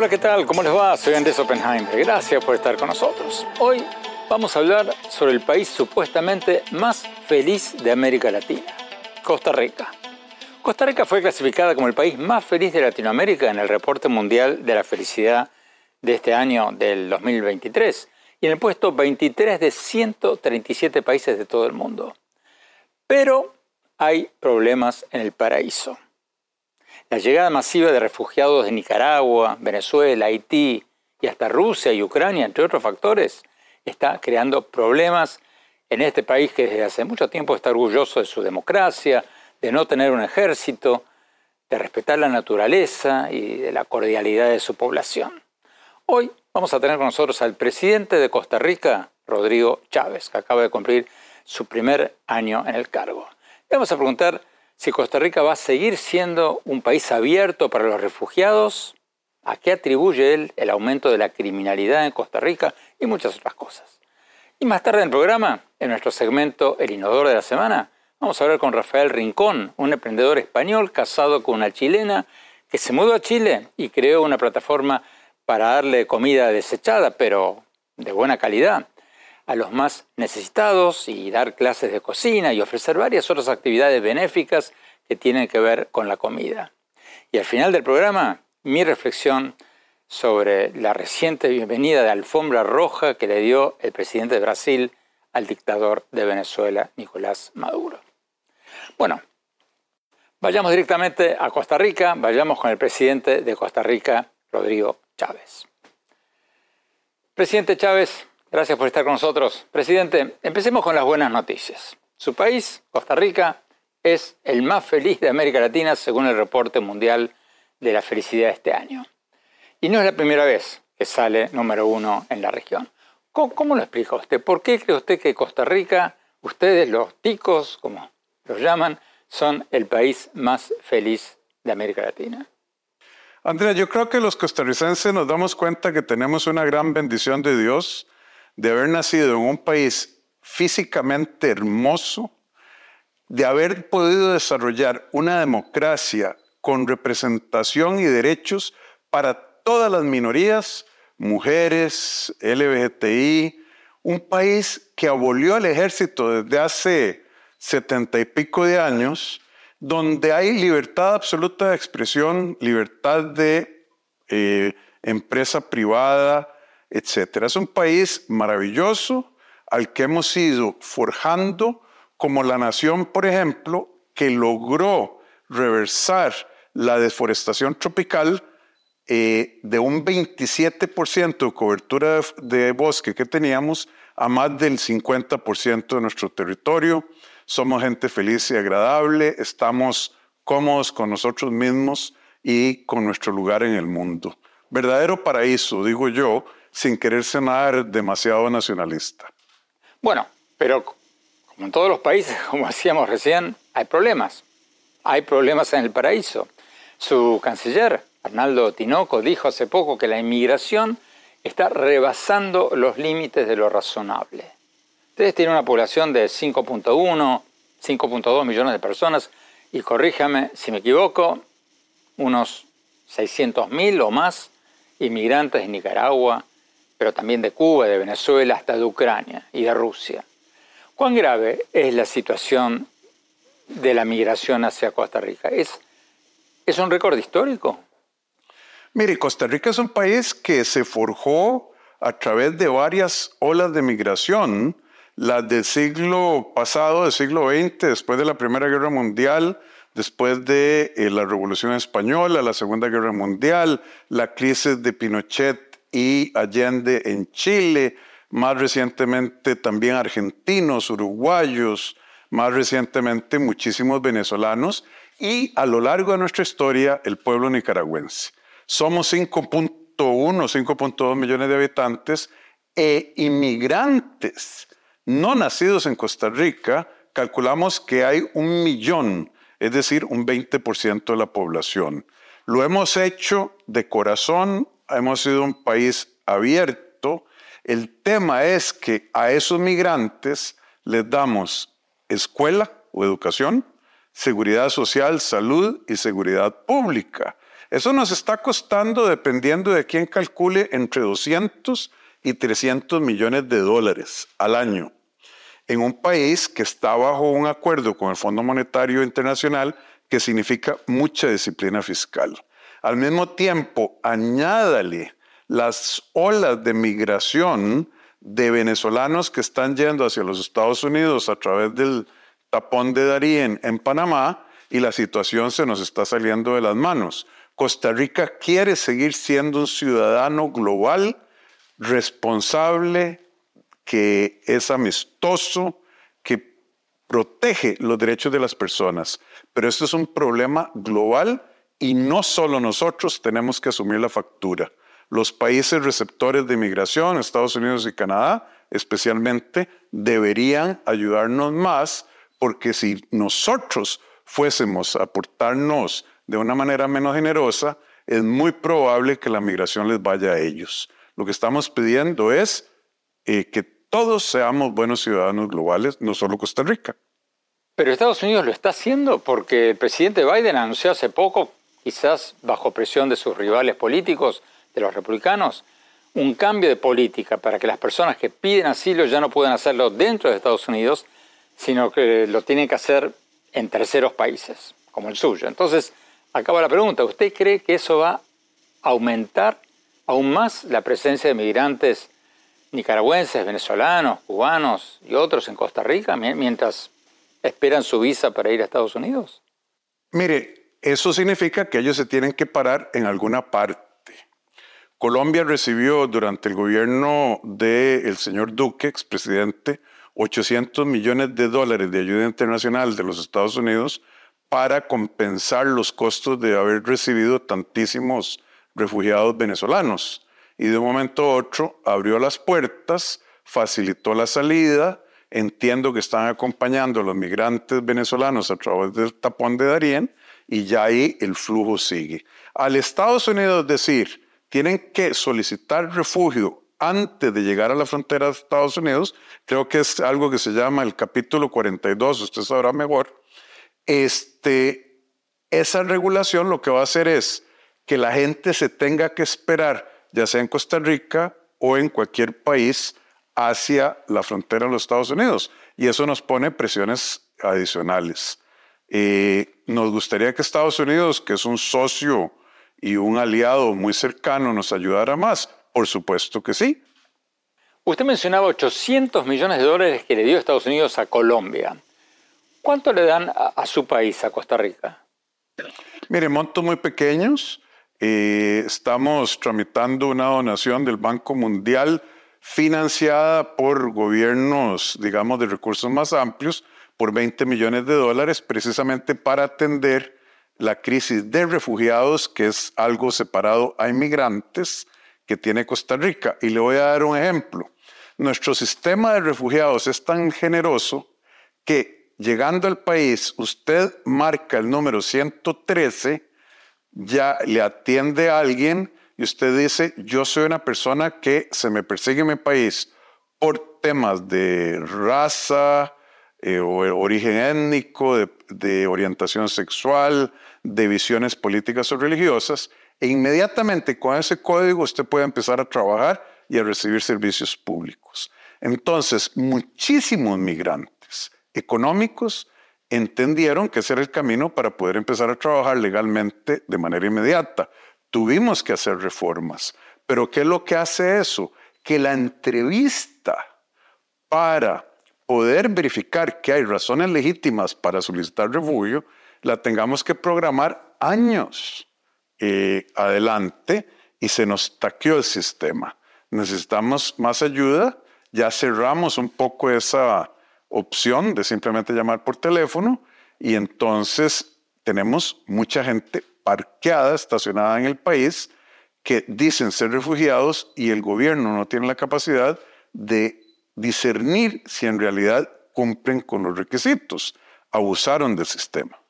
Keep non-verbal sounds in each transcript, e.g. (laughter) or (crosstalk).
Hola, ¿qué tal? ¿Cómo les va? Soy Andrés Oppenheimer. Gracias por estar con nosotros. Hoy vamos a hablar sobre el país supuestamente más feliz de América Latina, Costa Rica. Costa Rica fue clasificada como el país más feliz de Latinoamérica en el reporte mundial de la felicidad de este año del 2023 y en el puesto 23 de 137 países de todo el mundo. Pero hay problemas en el paraíso. La llegada masiva de refugiados de Nicaragua, Venezuela, Haití y hasta Rusia y Ucrania, entre otros factores, está creando problemas en este país que desde hace mucho tiempo está orgulloso de su democracia, de no tener un ejército, de respetar la naturaleza y de la cordialidad de su población. Hoy vamos a tener con nosotros al presidente de Costa Rica, Rodrigo Chávez, que acaba de cumplir su primer año en el cargo. Le vamos a preguntar si Costa Rica va a seguir siendo un país abierto para los refugiados, a qué atribuye él el aumento de la criminalidad en Costa Rica y muchas otras cosas. Y más tarde en el programa, en nuestro segmento El Inodoro de la Semana, vamos a hablar con Rafael Rincón, un emprendedor español casado con una chilena que se mudó a Chile y creó una plataforma para darle comida desechada, pero de buena calidad, a los más necesitados y dar clases de cocina y ofrecer varias otras actividades benéficas que tienen que ver con la comida. Y al final del programa, mi reflexión sobre la reciente bienvenida de alfombra roja que le dio el presidente de Brasil al dictador de Venezuela, Nicolás Maduro. Bueno, vayamos directamente a Costa Rica, vayamos con el presidente de Costa Rica, Rodrigo Chávez. Presidente Chávez, Gracias por estar con nosotros. Presidente, empecemos con las buenas noticias. Su país, Costa Rica, es el más feliz de América Latina según el reporte mundial de la felicidad de este año. Y no es la primera vez que sale número uno en la región. ¿Cómo, lo explica usted? ¿Por qué cree usted que Costa Rica, ustedes los ticos, como los llaman, son el país más feliz de América Latina? Andrea, yo creo que los costarricenses nos damos cuenta que tenemos una gran bendición de Dios de haber nacido en un país físicamente hermoso, de haber podido desarrollar una democracia con representación y derechos para todas las minorías, mujeres, LGBTI, un país que abolió el ejército desde hace setenta y pico de años, donde hay libertad absoluta de expresión, libertad de eh, empresa privada, etc. Es un país maravilloso al que hemos ido forjando como la nación, por ejemplo, que logró reversar la deforestación tropical eh, de un 27% de cobertura de, bosque que teníamos a más del 50% de nuestro territorio. Somos gente feliz y agradable, estamos cómodos con nosotros mismos y con nuestro lugar en el mundo. Verdadero paraíso, digo yo, sin querer sonar demasiado nacionalista. Bueno, pero como en todos los países, (laughs) como decíamos recién, hay problemas. Hay problemas en el paraíso. Su canciller, Arnaldo Tinoco, dijo hace poco que la inmigración está rebasando los límites de lo razonable. Ustedes tienen una población de 5.1, 5.2 millones de personas y corríjame si me equivoco, unos 600.000 o más inmigrantes de Nicaragua, pero también de Cuba, de Venezuela, hasta de Ucrania y de Rusia. ¿Cuán grave es la situación de la migración hacia Costa Rica? ¿Es, es un récord histórico? Mire, Costa Rica es un país que se forjó a través de varias olas de migración, las del siglo pasado, del siglo XX, después de la Primera Guerra Mundial, después de eh, la Revolución Española, la Segunda Guerra Mundial, la crisis de Pinochet y Allende en Chile, más recientemente también argentinos, uruguayos, más recientemente muchísimos venezolanos y a lo largo de nuestra historia el pueblo nicaragüense. Somos 5.1, 5.2 millones de habitantes e inmigrantes no nacidos en Costa Rica, calculamos que hay un millón, es decir, un 20% de la población. Lo hemos hecho de corazón, hemos sido un país abierto. El tema es que a esos migrantes les damos escuela o educación, seguridad social, salud y seguridad pública. Eso nos está costando, dependiendo de quién calcule, entre 200 y 300 millones de dólares al año. En un país que está bajo un acuerdo con el Fondo Monetario Internacional que significa mucha disciplina fiscal. Al mismo tiempo, añádale las olas de migración de venezolanos que están yendo hacia los Estados Unidos a través del tapón de Darién en Panamá y la situación se nos está saliendo de las manos. Costa Rica quiere seguir siendo un ciudadano global, responsable, que es amistoso, que protege los derechos de las personas. Pero esto es un problema global y no solo nosotros tenemos que asumir la factura. Los países receptores de inmigración, Estados Unidos y Canadá especialmente, deberían ayudarnos más porque si nosotros fuésemos a aportarnos de una manera menos generosa, es muy probable que la migración les vaya a ellos. Lo que estamos pidiendo es eh, que todos seamos buenos ciudadanos globales, no solo Costa Rica. Pero Estados Unidos lo está haciendo porque el presidente Biden anunció hace poco, quizás bajo presión de sus rivales políticos, de los republicanos, un cambio de política para que las personas que piden asilo ya no puedan hacerlo dentro de Estados Unidos, sino que lo tienen que hacer en terceros países, como el suyo. Entonces, acaba la pregunta, ¿usted cree que eso va a aumentar aún más la presencia de migrantes nicaragüenses, venezolanos, cubanos y otros en Costa Rica mientras esperan su visa para ir a Estados Unidos? Mire, eso significa que ellos se tienen que parar en alguna parte. Colombia recibió durante el gobierno del señor Duque, expresidente, 800 millones de dólares de ayuda internacional de los Estados Unidos para compensar los costos de haber recibido tantísimos refugiados venezolanos y de un momento a otro abrió las puertas, facilitó la salida. Entiendo que están acompañando a los migrantes venezolanos a través del tapón de Darién y ya ahí el flujo sigue. Al Estados Unidos decir, tienen que solicitar refugio antes de llegar a la frontera de Estados Unidos, creo que es algo que se llama el capítulo 42, usted sabrá mejor. Este, esa regulación lo que va a hacer es que la gente se tenga que esperar ya sea en Costa Rica o en cualquier país hacia la frontera de los Estados Unidos. Y eso nos pone presiones adicionales. Eh, nos gustaría que Estados Unidos, que es un socio y un aliado muy cercano, nos ayudara más. Por supuesto que sí. Usted mencionaba 800 millones de dólares que le dio Estados Unidos a Colombia. ¿Cuánto le dan a, a su país, a Costa Rica? Mire, montos muy pequeños. Eh, estamos tramitando una donación del Banco Mundial financiada por gobiernos, digamos, de recursos más amplios, por 20 millones de dólares, precisamente para atender la crisis de refugiados, que es algo separado a inmigrantes que tiene Costa Rica. Y le voy a dar un ejemplo. Nuestro sistema de refugiados es tan generoso que llegando al país, usted marca el número 113 ya le atiende a alguien y usted dice, yo soy una persona que se me persigue en mi país por temas de raza, eh, o origen étnico, de, orientación sexual, de visiones políticas o religiosas, e inmediatamente con ese código usted puede empezar a trabajar y a recibir servicios públicos. Entonces, muchísimos migrantes económicos entendieron que ese era el camino para poder empezar a trabajar legalmente de manera inmediata. Tuvimos que hacer reformas, pero ¿qué es lo que hace eso? Que la entrevista para poder verificar que hay razones legítimas para solicitar refugio, la tengamos que programar años eh, adelante y se nos taqueó el sistema. Necesitamos más ayuda, ya cerramos un poco esa opción de simplemente llamar por teléfono y entonces tenemos mucha gente parqueada, estacionada en el país, que dicen ser refugiados y el gobierno no tiene la capacidad de discernir si en realidad cumplen con los requisitos. Abusaron del sistema.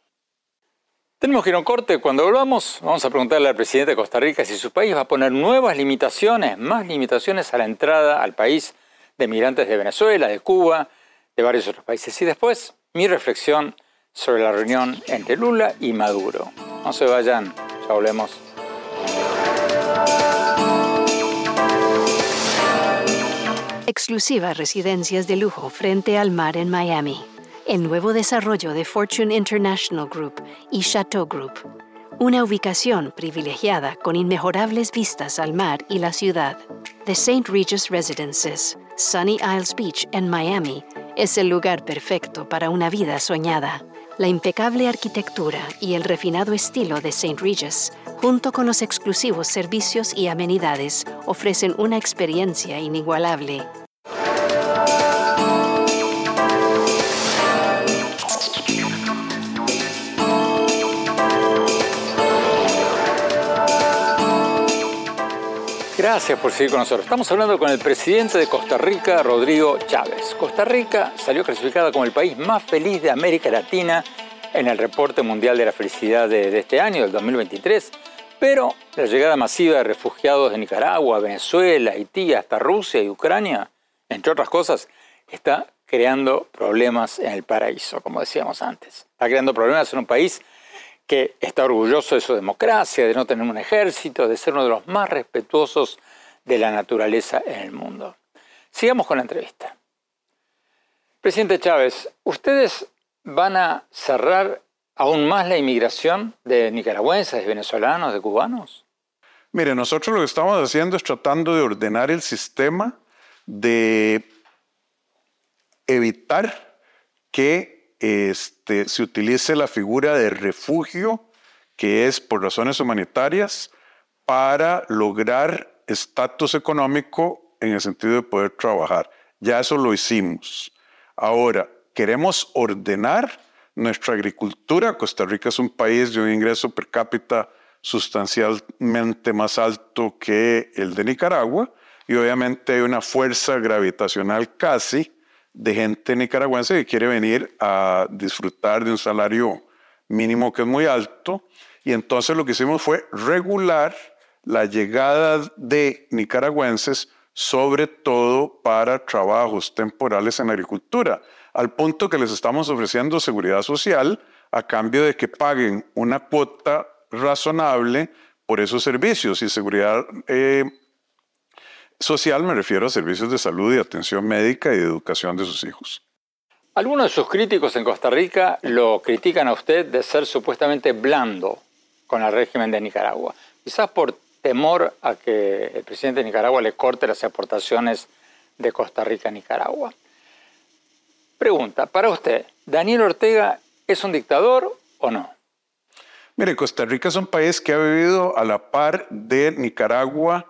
Tenemos que ir a un corte. Cuando volvamos, vamos a preguntarle al presidente de Costa Rica si su país va a poner nuevas limitaciones, más limitaciones a la entrada al país de migrantes de Venezuela, de Cuba, de varios otros países. Y después, mi reflexión sobre la reunión entre Lula y Maduro. No se vayan, ya volvemos. Exclusivas residencias de lujo frente al mar en Miami. El nuevo desarrollo de Fortune International Group y Chateau Group. Una ubicación privilegiada con inmejorables vistas al mar y la ciudad. The St. Regis Residences, Sunny Isles Beach en Miami, es el lugar perfecto para una vida soñada. La impecable arquitectura y el refinado estilo de St. Regis, junto con los exclusivos servicios y amenidades, ofrecen una experiencia inigualable. Gracias por seguir con nosotros. Estamos hablando con el presidente de Costa Rica, Rodrigo Chávez. Costa Rica salió clasificada como el país más feliz de América Latina en el reporte mundial de la felicidad de, este año, del 2023, pero la llegada masiva de refugiados de Nicaragua, Venezuela, Haití, hasta Rusia y Ucrania, entre otras cosas, está creando problemas en el paraíso, como decíamos antes. Está creando problemas en un país que está orgulloso de su democracia, de no tener un ejército, de ser uno de los más respetuosos de la naturaleza en el mundo. Sigamos con la entrevista. Presidente Chávez, ¿ustedes van a cerrar aún más la inmigración de nicaragüenses, de venezolanos, de cubanos? Mire, nosotros lo que estamos haciendo es tratando de ordenar el sistema, de evitar que este, se utilice la figura de refugio, que es por razones humanitarias, para lograr estatus económico en el sentido de poder trabajar. Ya eso lo hicimos. Ahora, queremos ordenar nuestra agricultura. Costa Rica es un país de un ingreso per cápita sustancialmente más alto que el de Nicaragua y obviamente hay una fuerza gravitacional casi de gente nicaragüense que quiere venir a disfrutar de un salario mínimo que es muy alto. Y entonces lo que hicimos fue regular la llegada de nicaragüenses, sobre todo para trabajos temporales en agricultura, al punto que les estamos ofreciendo seguridad social a cambio de que paguen una cuota razonable por esos servicios y seguridad eh, Social me refiero a servicios de salud y atención médica y de educación de sus hijos. Algunos de sus críticos en Costa Rica lo critican a usted de ser supuestamente blando con el régimen de Nicaragua, quizás por temor a que el presidente de Nicaragua le corte las aportaciones de Costa Rica a Nicaragua. Pregunta, para usted, ¿Daniel Ortega es un dictador o no? Mire, Costa Rica es un país que ha vivido a la par de Nicaragua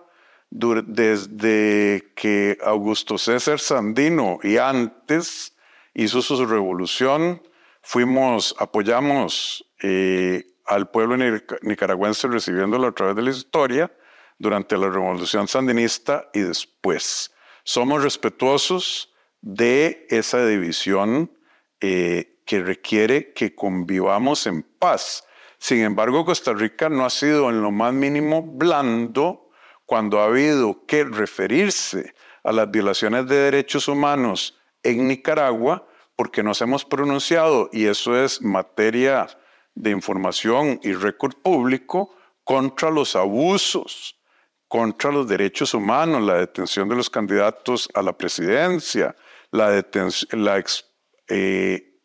desde que Augusto César Sandino y antes hizo su revolución, fuimos, apoyamos eh, al pueblo nicaragüense recibiéndolo a través de la historia durante la revolución sandinista y después. Somos respetuosos de esa división eh, que requiere que convivamos en paz. Sin embargo, Costa Rica no ha sido en lo más mínimo blando cuando ha habido que referirse a las violaciones de derechos humanos en Nicaragua, porque nos hemos pronunciado, y eso es materia de información y récord público, contra los abusos, contra los derechos humanos, la detención de los candidatos a la presidencia, la, la eh,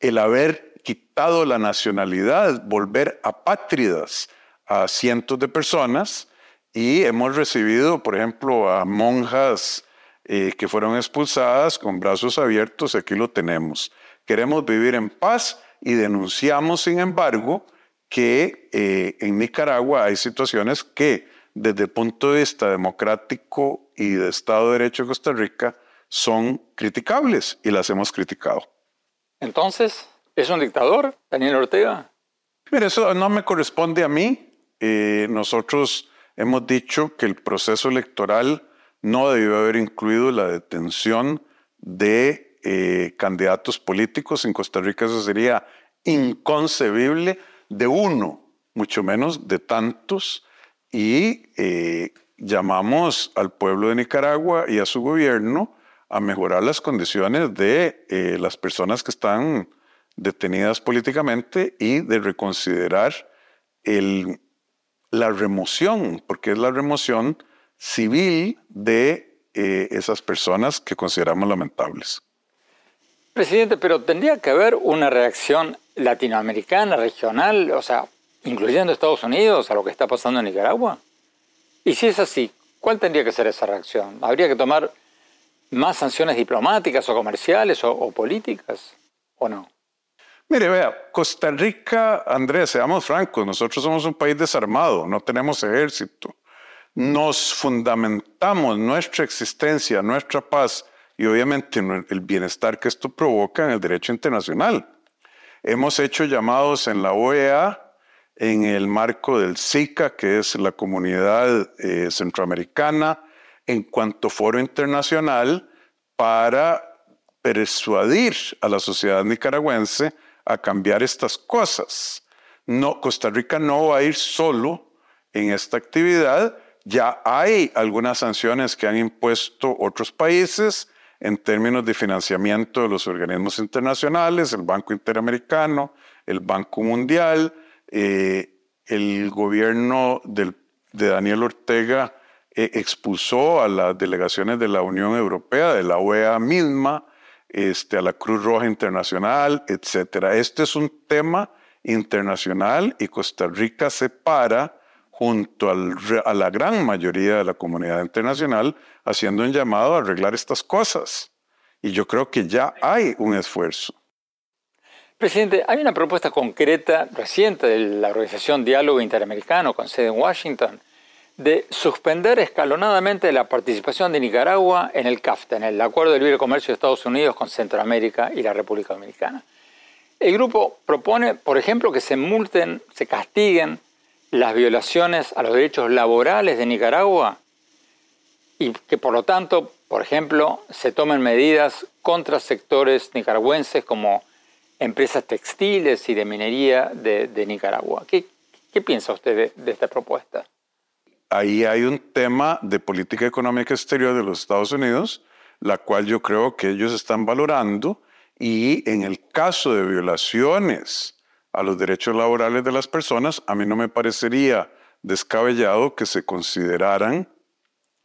el haber quitado la nacionalidad, volver apátridas a cientos de personas y hemos recibido, por ejemplo, a monjas eh, que fueron expulsadas con brazos abiertos, aquí lo tenemos. Queremos vivir en paz y denunciamos, sin embargo, que eh, en Nicaragua hay situaciones que desde el punto de vista democrático y de Estado de Derecho de Costa Rica son criticables y las hemos criticado. Entonces, ¿Es un dictador, Daniel Ortega? Mire, eso no me corresponde a mí. Eh, nosotros hemos dicho que el proceso electoral no debió haber incluido la detención de eh, candidatos políticos. En Costa Rica eso sería inconcebible de uno, mucho menos de tantos. Y eh, llamamos al pueblo de Nicaragua y a su gobierno a mejorar las condiciones de las personas que están detenidas políticamente y de reconsiderar el, la remoción, porque es la remoción civil de eh, esas personas que consideramos lamentables. Presidente, pero tendría que haber una reacción latinoamericana, regional, o sea, incluyendo Estados Unidos, a lo que está pasando en Nicaragua. Y si es así, ¿cuál tendría que ser esa reacción? ¿Habría que tomar más sanciones diplomáticas o comerciales o, o políticas o no? Mire, vea, Costa Rica, Andrés, seamos francos, nosotros somos un país desarmado, no tenemos ejército. Nos fundamentamos nuestra existencia, nuestra paz y obviamente el bienestar que esto provoca en el derecho internacional. Hemos hecho llamados en la OEA, en el marco del SICA, que es la comunidad eh, centroamericana, en cuanto foro internacional, para persuadir a la sociedad nicaragüense a cambiar estas cosas. Costa Rica no va a ir solo en esta actividad. Ya hay algunas sanciones que han impuesto otros países en términos de financiamiento de los organismos internacionales, el Banco Interamericano, el Banco Mundial, eh, el gobierno de Daniel Ortega eh, expulsó a las delegaciones de la Unión Europea, de la OEA misma, este, a la Cruz Roja Internacional, etc. Este es un tema internacional y Costa Rica se para junto a la gran mayoría de la comunidad internacional haciendo un llamado a arreglar estas cosas. Y yo creo que ya hay un esfuerzo. Presidente, hay una propuesta concreta reciente de la Organización Diálogo Interamericano con sede en Washington de suspender escalonadamente la participación de Nicaragua en el CAFTA, en el Acuerdo de Libre Comercio de Estados Unidos con Centroamérica y la República Dominicana. El grupo propone, por ejemplo, que se multen, se castiguen las violaciones a los derechos laborales de Nicaragua y que por lo tanto, por ejemplo, se tomen medidas contra sectores nicaragüenses como empresas textiles y de minería de, Nicaragua. ¿Qué, piensa usted de esta propuesta? Ahí hay un tema de política económica exterior de los Estados Unidos, la cual yo creo que ellos están valorando y en el caso de violaciones a los derechos laborales de las personas, a mí no me parecería descabellado que se consideraran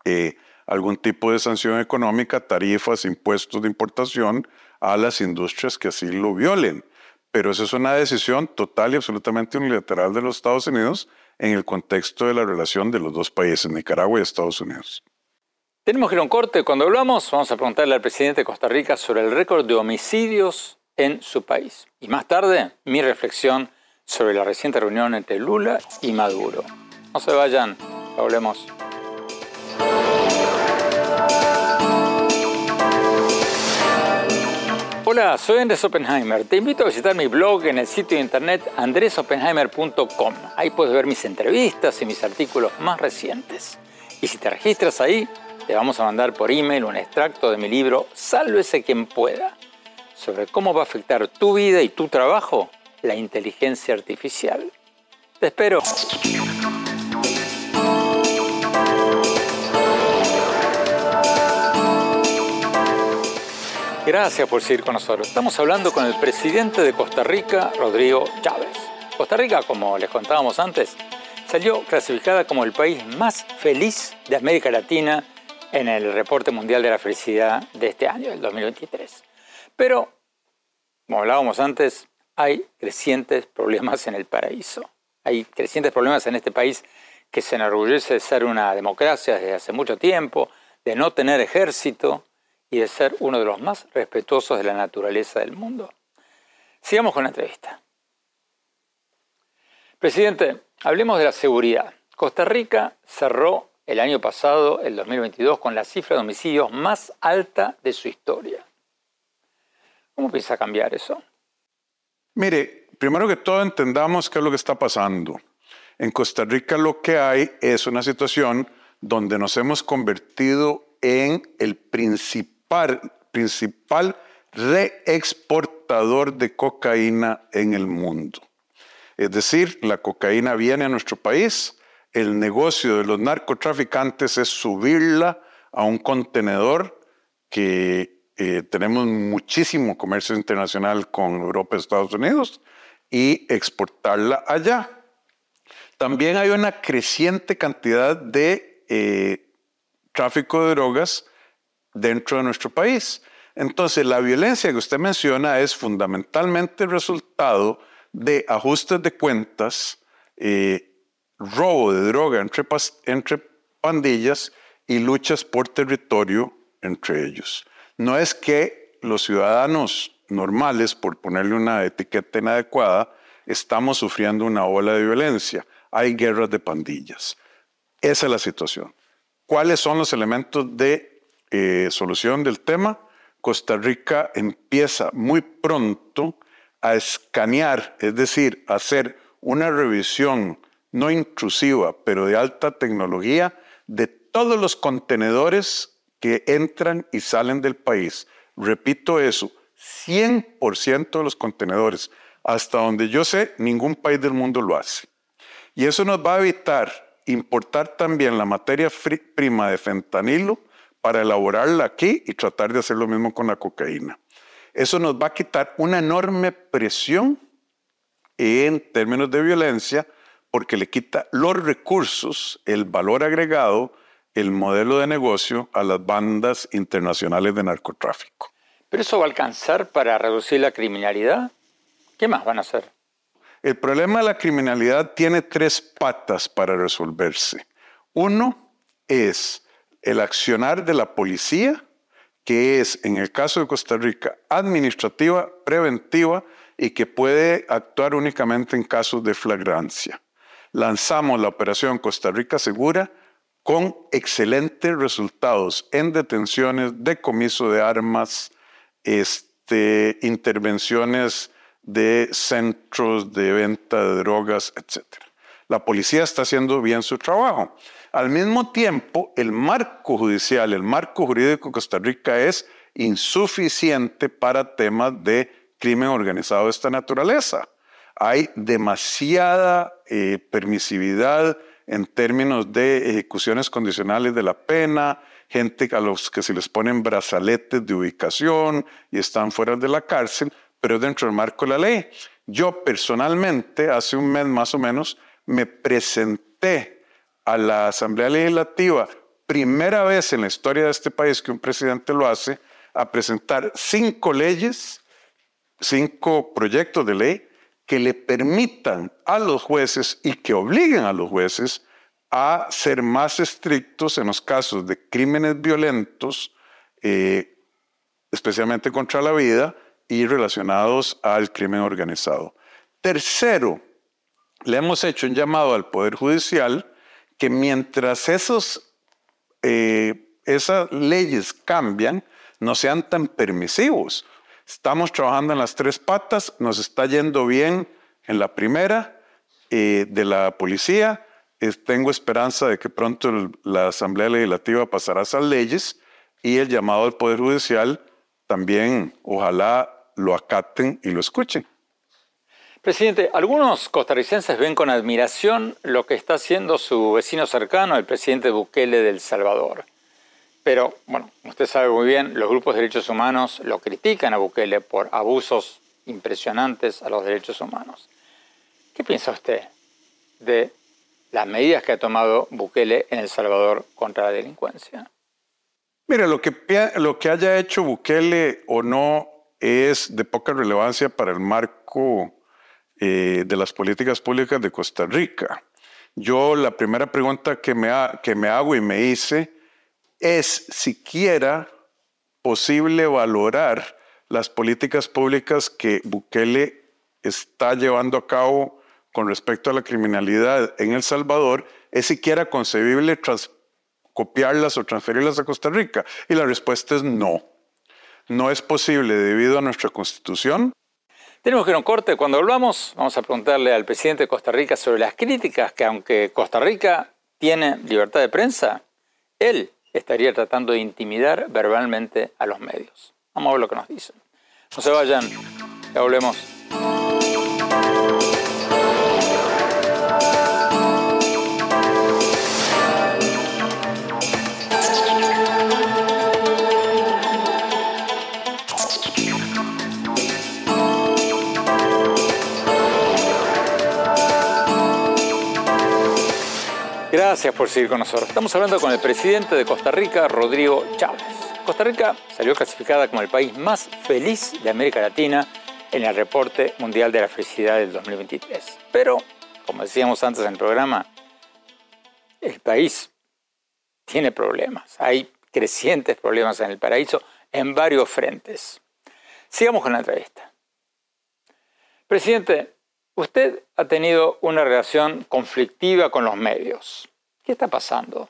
eh, algún tipo de sanción económica, tarifas, impuestos de importación a las industrias que así lo violen. Pero esa es una decisión total y absolutamente unilateral de los Estados Unidos en el contexto de la relación de los dos países, Nicaragua y Estados Unidos. Tenemos que ir a un corte. Cuando hablamos, vamos a preguntarle al presidente de Costa Rica sobre el récord de homicidios en su país. Y más tarde, mi reflexión sobre la reciente reunión entre Lula y Maduro. No se vayan, hablemos. Hola, soy Andrés Oppenheimer. Te invito a visitar mi blog en el sitio de internet andresoppenheimer.com. Ahí puedes ver mis entrevistas y mis artículos más recientes. Y si te registras ahí, te vamos a mandar por email un extracto de mi libro Sálvese quien pueda, sobre cómo va a afectar tu vida y tu trabajo la inteligencia artificial. Te espero. Gracias por seguir con nosotros. Estamos hablando con el presidente de Costa Rica, Rodrigo Chávez. Costa Rica, como les contábamos antes, salió clasificada como el país más feliz de América Latina en el reporte mundial de la felicidad de este año, el 2023. Pero, como hablábamos antes, hay crecientes problemas en el paraíso. Hay crecientes problemas en este país que se enorgullece de ser una democracia desde hace mucho tiempo, de no tener ejército, y de ser uno de los más respetuosos de la naturaleza del mundo. Sigamos con la entrevista. Presidente, hablemos de la seguridad. Costa Rica cerró el año pasado, el 2022, con la cifra de homicidios más alta de su historia. ¿Cómo piensa cambiar eso? Mire, primero que todo entendamos qué es lo que está pasando. En Costa Rica lo que hay es una situación donde nos hemos convertido en el principal principal reexportador de cocaína en el mundo. Es decir, la cocaína viene a nuestro país, el negocio de los narcotraficantes es subirla a un contenedor que eh, tenemos muchísimo comercio internacional con Europa y Estados Unidos y exportarla allá. También hay una creciente cantidad de eh, tráfico de drogas dentro de nuestro país. Entonces, la violencia que usted menciona es fundamentalmente resultado de ajustes de cuentas, eh, robo de droga entre, entre pandillas y luchas por territorio entre ellos. No es que los ciudadanos normales, por ponerle una etiqueta inadecuada, estamos sufriendo una ola de violencia. Hay guerras de pandillas. Esa es la situación. ¿Cuáles son los elementos de eh, solución del tema, Costa Rica empieza muy pronto a escanear, es decir, a hacer una revisión no intrusiva, pero de alta tecnología, de todos los contenedores que entran y salen del país. Repito eso, 100% de los contenedores. Hasta donde yo sé, ningún país del mundo lo hace. Y eso nos va a evitar importar también la materia prima de fentanilo para elaborarla aquí y tratar de hacer lo mismo con la cocaína. Eso nos va a quitar una enorme presión en términos de violencia porque le quita los recursos, el valor agregado, el modelo de negocio a las bandas internacionales de narcotráfico. ¿Pero eso va a alcanzar para reducir la criminalidad? ¿Qué más van a hacer? El problema de la criminalidad tiene tres patas para resolverse. Uno es el accionar de la policía, que es, en el caso de Costa Rica, administrativa, preventiva y que puede actuar únicamente en casos de flagrancia. Lanzamos la operación Costa Rica Segura con excelentes resultados en detenciones, decomiso de armas, este, intervenciones de centros de venta de drogas, etc. La policía está haciendo bien su trabajo. Al mismo tiempo, el marco judicial, el marco jurídico de Costa Rica es insuficiente para temas de crimen organizado de esta naturaleza. Hay demasiada eh, permisividad en términos de ejecuciones condicionales de la pena, gente a los que se les ponen brazaletes de ubicación y están fuera de la cárcel, pero dentro del marco de la ley. Yo personalmente, hace un mes más o menos, me presenté a la Asamblea Legislativa, primera vez en la historia de este país que un presidente lo hace, a presentar cinco leyes, cinco proyectos de ley que le permitan a los jueces y que obliguen a los jueces a ser más estrictos en los casos de crímenes violentos, eh, especialmente contra la vida y relacionados al crimen organizado. Tercero, le hemos hecho un llamado al Poder Judicial que mientras esos, eh, esas leyes cambian, no sean tan permisivos. Estamos trabajando en las tres patas, nos está yendo bien en la primera eh, de la policía. tengo esperanza de que pronto la Asamblea Legislativa pasará esas leyes y el llamado al Poder Judicial también ojalá lo acaten y lo escuchen. Presidente, algunos costarricenses ven con admiración lo que está haciendo su vecino cercano, el presidente Bukele del Salvador. Pero, bueno, usted sabe muy bien, los grupos de derechos humanos lo critican a Bukele por abusos impresionantes a los derechos humanos. ¿Qué piensa usted de las medidas que ha tomado Bukele en El Salvador contra la delincuencia? Mire, lo que, lo que haya hecho Bukele o no es de poca relevancia para el marco eh, de las políticas públicas de Costa Rica. Yo la primera pregunta que me, que me hago y me hice es siquiera posible valorar las políticas públicas que Bukele está llevando a cabo con respecto a la criminalidad en El Salvador, es siquiera concebible copiarlas o transferirlas a Costa Rica. Y la respuesta es no. No es posible debido a nuestra constitución tenemos que ir a un corte. Cuando volvamos, vamos a preguntarle al presidente de Costa Rica sobre las críticas que, aunque Costa Rica tiene libertad de prensa, él estaría tratando de intimidar verbalmente a los medios. Vamos a ver lo que nos dicen. No se vayan, ya volvemos. Gracias por seguir con nosotros. Estamos hablando con el presidente de Costa Rica, Rodrigo Chávez. Costa Rica salió clasificada como el país más feliz de América Latina en el reporte mundial de la felicidad del 2023. Pero, como decíamos antes en el programa, el país tiene problemas. Hay crecientes problemas en el paraíso en varios frentes. Sigamos con la entrevista. Presidente, Usted ha tenido una relación conflictiva con los medios. ¿Qué está pasando?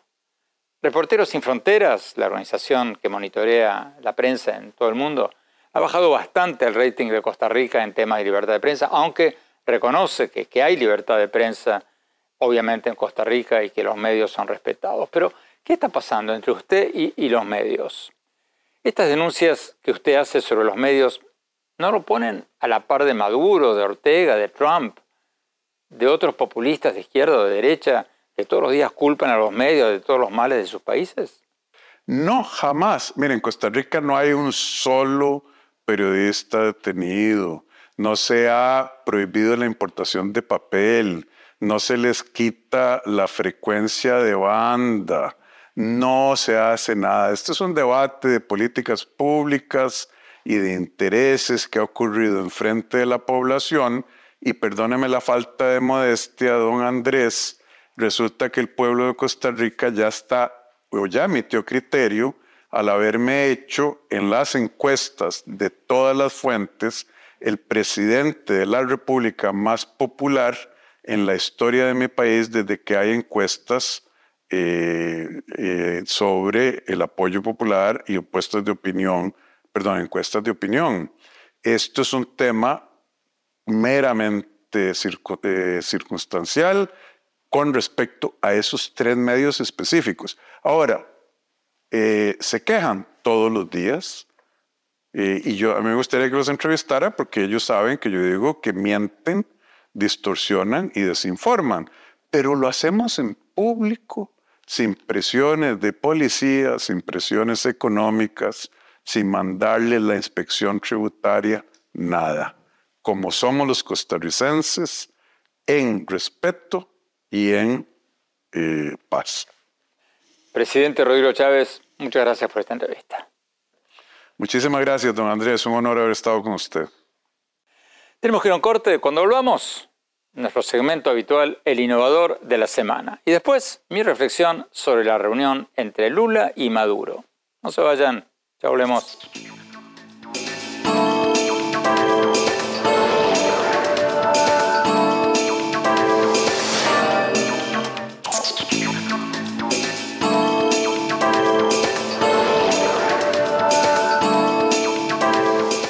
Reporteros Sin Fronteras, la organización que monitorea la prensa en todo el mundo, ha bajado bastante el rating de Costa Rica en temas de libertad de prensa, aunque reconoce que, hay libertad de prensa, obviamente en Costa Rica, y que los medios son respetados. Pero, ¿qué está pasando entre usted y los medios? Estas denuncias que usted hace sobre los medios no lo ponen a la par de Maduro, de Ortega, de Trump, de otros populistas de izquierda o de derecha que todos los días culpan a los medios de todos los males de sus países? No, jamás. Miren, en Costa Rica no hay un solo periodista detenido, no se ha prohibido la importación de papel, no se les quita la frecuencia de banda, no se hace nada. Este es un debate de políticas públicas y de intereses que ha ocurrido en frente de la población. Y perdóneme la falta de modestia, don Andrés, resulta que el pueblo de Costa Rica ya está, o ya emitió criterio al haberme hecho en las encuestas de todas las fuentes el presidente de la República más popular en la historia de mi país desde que hay encuestas eh, eh, sobre el apoyo popular y opuestos de opinión perdón, encuestas de opinión. Esto es un tema meramente eh, circunstancial con respecto a esos tres medios específicos. Ahora, eh, se quejan todos los días eh, y yo a mí me gustaría que los entrevistara porque ellos saben que yo digo que mienten, distorsionan y desinforman, pero lo hacemos en público, sin presiones de policía, sin presiones económicas, sin mandarle la inspección tributaria, nada. Como somos los costarricenses, en respeto y en eh, paz. Presidente Rodrigo Chávez, muchas gracias por esta entrevista. Muchísimas gracias, don Andrés. Un honor haber estado con usted. Tenemos que ir a un corte. Cuando volvamos, nuestro segmento habitual, El Innovador de la Semana. Y después, mi reflexión sobre la reunión entre Lula y Maduro. No se vayan. Ya volvemos.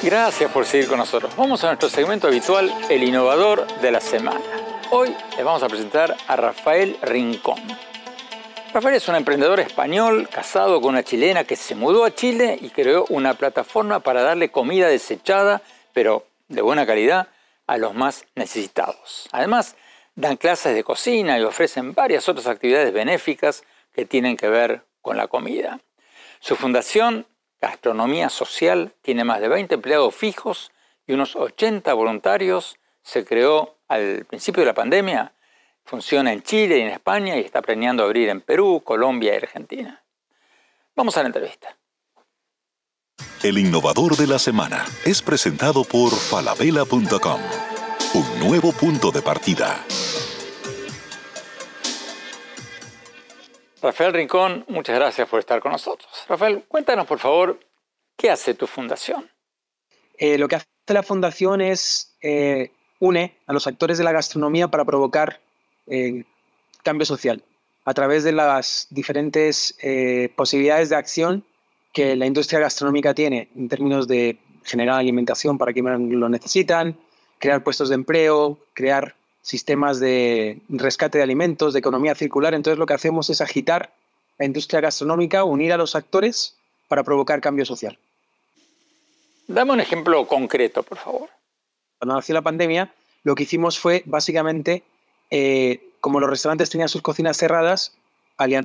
Gracias por seguir con nosotros. Vamos a nuestro segmento habitual, el innovador de la semana. Hoy les vamos a presentar a Rafael Rincón. Rafael es un emprendedor español casado con una chilena que se mudó a Chile y creó una plataforma para darle comida desechada, pero de buena calidad, a los más necesitados. Además, dan clases de cocina y ofrecen varias otras actividades benéficas que tienen que ver con la comida. Su fundación, Gastronomía Social, tiene más de 20 empleados fijos y unos 80 voluntarios. Se creó al principio de la pandemia, funciona en Chile y en España y está planeando abrir en Perú, Colombia y Argentina. Vamos a la entrevista. El innovador de la semana es presentado por falabella.com. Un nuevo punto de partida. Rafael Rincón, muchas gracias por estar con nosotros. Rafael, cuéntanos por favor, ¿qué hace tu fundación? Eh, lo que hace la fundación es eh, une a los actores de la gastronomía para provocar eh, cambio social a través de las diferentes posibilidades de acción que la industria gastronómica tiene en términos de generar alimentación para quienes lo necesitan, crear puestos de empleo, crear sistemas de rescate de alimentos, de economía circular. Entonces lo que hacemos es agitar la industria gastronómica, unir a los actores para provocar cambio social. Dame un ejemplo concreto, por favor. Cuando nació la pandemia, lo que hicimos fue básicamente, eh, como los restaurantes tenían sus cocinas cerradas,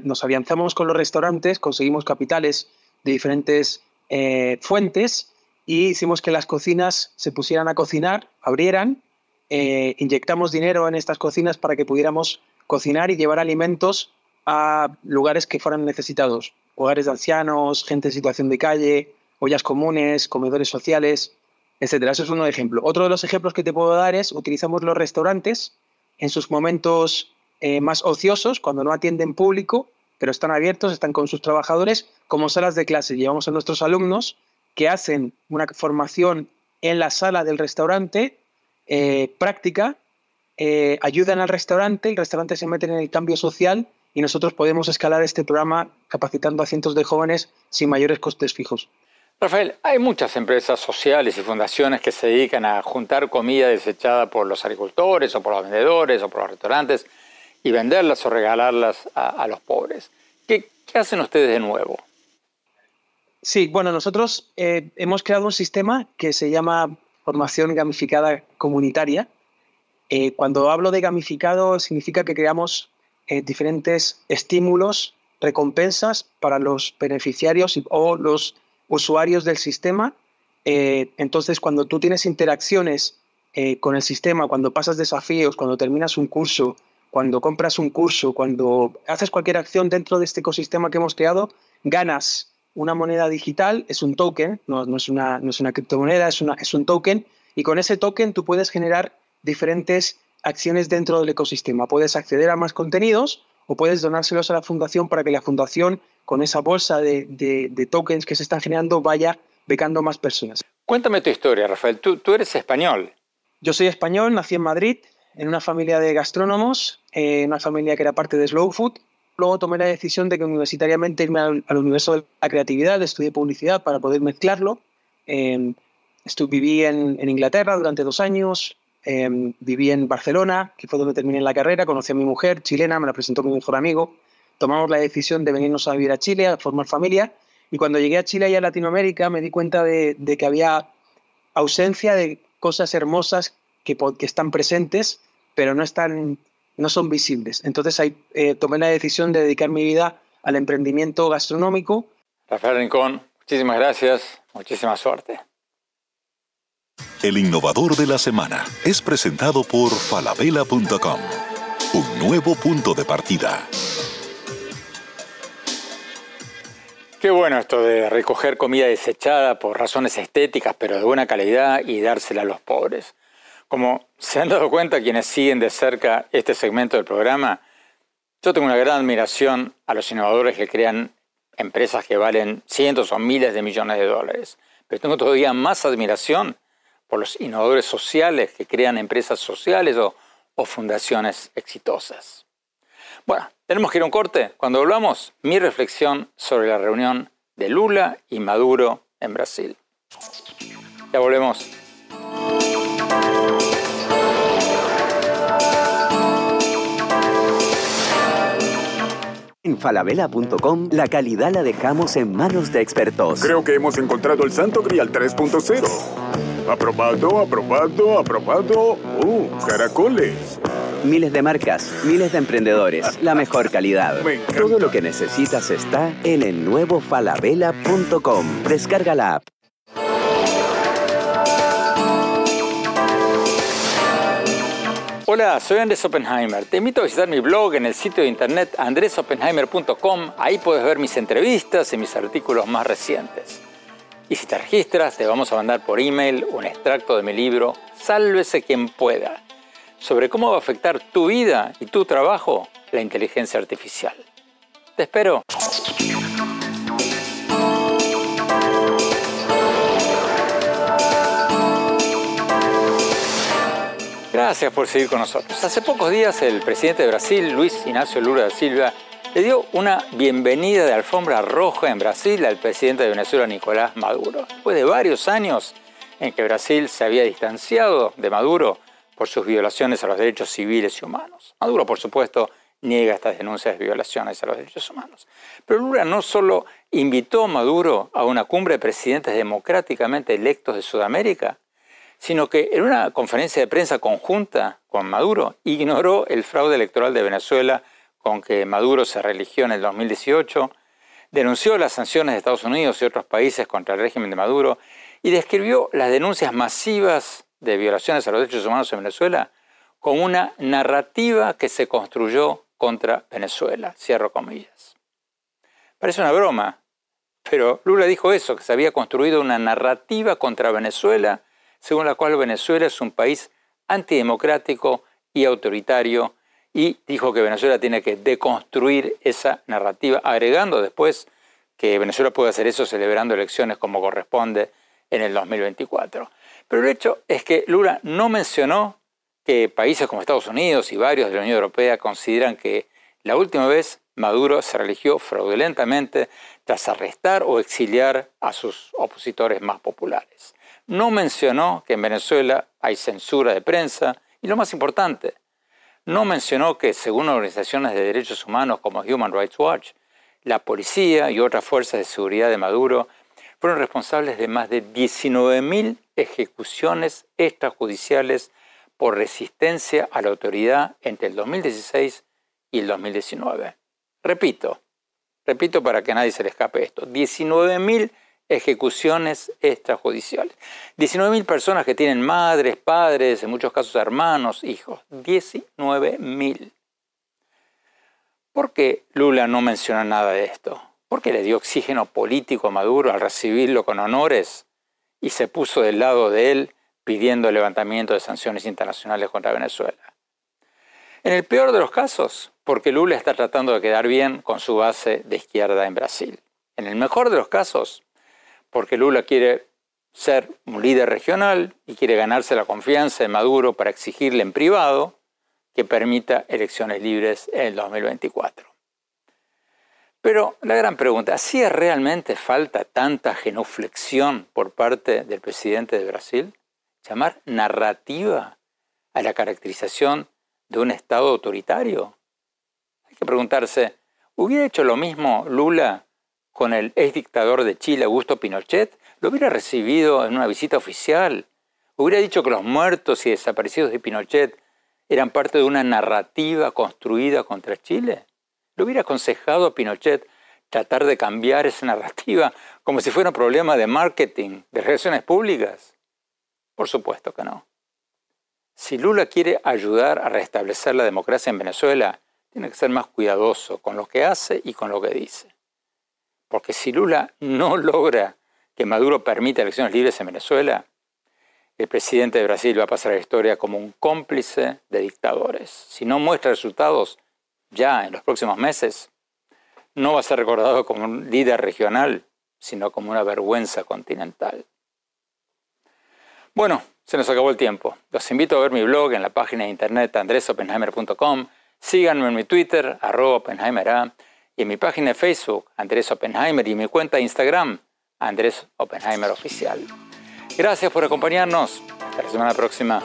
nos alianzamos con los restaurantes, conseguimos capitales de diferentes eh, fuentes y hicimos que las cocinas se pusieran a cocinar, abrieran eh, inyectamos dinero en estas cocinas para que pudiéramos cocinar y llevar alimentos a lugares que fueran necesitados, hogares de ancianos, gente en situación de calle, ollas comunes, comedores sociales, etc. Eso es uno ejemplo. Otro de los ejemplos que te puedo dar es utilizamos los restaurantes en sus momentos eh, más ociosos, cuando no atienden público, pero están abiertos, están con sus trabajadores, como salas de clase. Llevamos a nuestros alumnos que hacen una formación en la sala del restaurante eh, práctica, eh, ayudan al restaurante, el restaurante se mete en el cambio social y nosotros podemos escalar este programa capacitando a cientos de jóvenes sin mayores costes fijos. Rafael, hay muchas empresas sociales y fundaciones que se dedican a juntar comida desechada por los agricultores o por los vendedores o por los restaurantes y venderlas o regalarlas a, los pobres. ¿Qué, hacen ustedes de nuevo? Sí, bueno, nosotros eh, hemos creado un sistema que se llama formación gamificada comunitaria. Eh, cuando hablo de gamificado significa que creamos eh, diferentes estímulos, recompensas para los beneficiarios o los usuarios del sistema. Eh, entonces, cuando tú tienes interacciones con el sistema, cuando pasas desafíos, cuando terminas un curso, cuando compras un curso, cuando haces cualquier acción dentro de este ecosistema que hemos creado, ganas una moneda digital, es un token, no, es, una, no es una criptomoneda, es, una, es un token, y con ese token tú puedes generar diferentes acciones dentro del ecosistema. Puedes acceder a más contenidos o puedes donárselos a la fundación para que la fundación, con esa bolsa de, tokens que se están generando, vaya becando más personas. Cuéntame tu historia, Rafael. Tú, tú eres español. Yo soy español, nací en Madrid, en una familia de gastrónomos, en eh, una familia que era parte de Slow Food, Luego tomé la decisión de que universitariamente irme al, universo de la creatividad, estudié publicidad para poder mezclarlo. Eh, viví en, Inglaterra durante dos años, em, viví en Barcelona, que fue donde terminé la carrera, conocí a mi mujer chilena, me la presentó mi mejor amigo. Tomamos la decisión de venirnos a vivir a Chile, a formar familia. Y cuando llegué a Chile y a Latinoamérica me di cuenta de, que había ausencia de cosas hermosas que, que están presentes, pero no están no son visibles. Entonces ahí eh, tomé la decisión de dedicar mi vida al emprendimiento gastronómico. Rafael Rincón, muchísimas gracias, muchísima suerte. El innovador de la semana es presentado por falabella.com, un nuevo punto de partida. Qué bueno esto de recoger comida desechada por razones estéticas, pero de buena calidad y dársela a los pobres. Como se han dado cuenta quienes siguen de cerca este segmento del programa, yo tengo una gran admiración a los innovadores que crean empresas que valen cientos o miles de millones de dólares. Pero tengo todavía más admiración por los innovadores sociales que crean empresas sociales o, o fundaciones exitosas. Bueno, tenemos que ir a un corte. Cuando volvamos, mi reflexión sobre la reunión de Lula y Maduro en Brasil. Ya volvemos. En falabella.com la calidad la dejamos en manos de expertos. Creo que hemos encontrado el santo grial 3.0 Aprobado, aprobado, aprobado. ¡Uh, caracoles! Miles de marcas, miles de emprendedores, la mejor calidad. Todo lo que necesitas está en el nuevo falabella.com. Descarga la app. Hola, soy Andrés Oppenheimer. Te invito a visitar mi blog en el sitio de internet andresoppenheimer.com. Ahí puedes ver mis entrevistas y mis artículos más recientes. Y si te registras, te vamos a mandar por email un extracto de mi libro Sálvese quien pueda, sobre cómo va a afectar tu vida y tu trabajo la inteligencia artificial. Te espero. Gracias por seguir con nosotros. Hace pocos días el presidente de Brasil, Luis Ignacio Lula da Silva, le dio una bienvenida de alfombra roja en Brasil al presidente de Venezuela, Nicolás Maduro. Después de varios años en que Brasil se había distanciado de Maduro por sus violaciones a los derechos civiles y humanos. Maduro, por supuesto, niega estas denuncias de violaciones a los derechos humanos. Pero Lula no solo invitó a Maduro a una cumbre de presidentes democráticamente electos de Sudamérica, sino que en una conferencia de prensa conjunta con Maduro ignoró el fraude electoral de Venezuela con que Maduro se religió en el 2018, denunció las sanciones de Estados Unidos y otros países contra el régimen de Maduro y describió las denuncias masivas de violaciones a los derechos humanos en Venezuela como una narrativa que se construyó contra Venezuela. Cierro comillas. Parece una broma, pero Lula dijo eso, que se había construido una narrativa contra Venezuela según la cual Venezuela es un país antidemocrático y autoritario, y dijo que Venezuela tiene que deconstruir esa narrativa, agregando después que Venezuela puede hacer eso celebrando elecciones como corresponde en el 2024. Pero el hecho es que Lula no mencionó que países como Estados Unidos y varios de la Unión Europea consideran que la última vez Maduro se religió fraudulentamente tras arrestar o exiliar a sus opositores más populares. No mencionó que en Venezuela hay censura de prensa y lo más importante, no mencionó que según organizaciones de derechos humanos como Human Rights Watch, la policía y otras fuerzas de seguridad de Maduro fueron responsables de más de 19.000 ejecuciones extrajudiciales por resistencia a la autoridad entre el 2016 y el 2019. Repito, repito para que nadie se le escape esto, 19.000 ejecuciones extrajudiciales. 19.000 personas que tienen madres, padres, en muchos casos hermanos, hijos. 19.000. ¿Por qué Lula no menciona nada de esto? ¿Por qué le dio oxígeno político a Maduro al recibirlo con honores y se puso del lado de él pidiendo el levantamiento de sanciones internacionales contra Venezuela? En el peor de los casos, porque Lula está tratando de quedar bien con su base de izquierda en Brasil. En el mejor de los casos, porque Lula quiere ser un líder regional y quiere ganarse la confianza de Maduro para exigirle en privado que permita elecciones libres en el 2024. Pero la gran pregunta, ¿hacía realmente falta tanta genuflexión por parte del presidente de Brasil? ¿Llamar narrativa a la caracterización de un Estado autoritario? Hay que preguntarse, ¿hubiera hecho lo mismo Lula con el ex dictador de Chile, Augusto Pinochet, lo hubiera recibido en una visita oficial. Hubiera dicho que los muertos y desaparecidos de Pinochet eran parte de una narrativa construida contra Chile. ¿Le hubiera aconsejado a Pinochet tratar de cambiar esa narrativa como si fuera un problema de marketing, de relaciones públicas? Por supuesto que no. Si Lula quiere ayudar a restablecer la democracia en Venezuela, tiene que ser más cuidadoso con lo que hace y con lo que dice. Porque si Lula no logra que Maduro permita elecciones libres en Venezuela, el presidente de Brasil va a pasar a la historia como un cómplice de dictadores. Si no muestra resultados ya en los próximos meses, no va a ser recordado como un líder regional, sino como una vergüenza continental. Bueno, se nos acabó el tiempo. Los invito a ver mi blog en la página de internet andresopenheimer.com. Síganme en mi Twitter, arroba y en mi página de Facebook, Andrés Oppenheimer, y mi cuenta de Instagram, Andrés Oppenheimer Oficial. Gracias por acompañarnos. Hasta la semana próxima.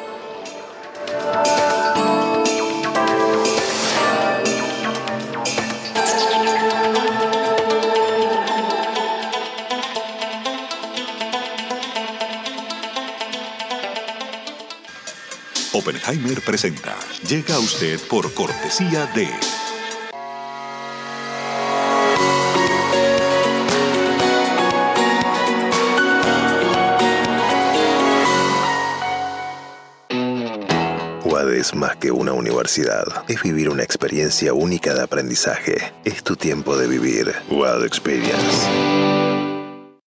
Oppenheimer presenta. Llega a usted por cortesía de... Es más que una universidad. Es vivir una experiencia única de aprendizaje. Es tu tiempo de vivir. UAD Experience.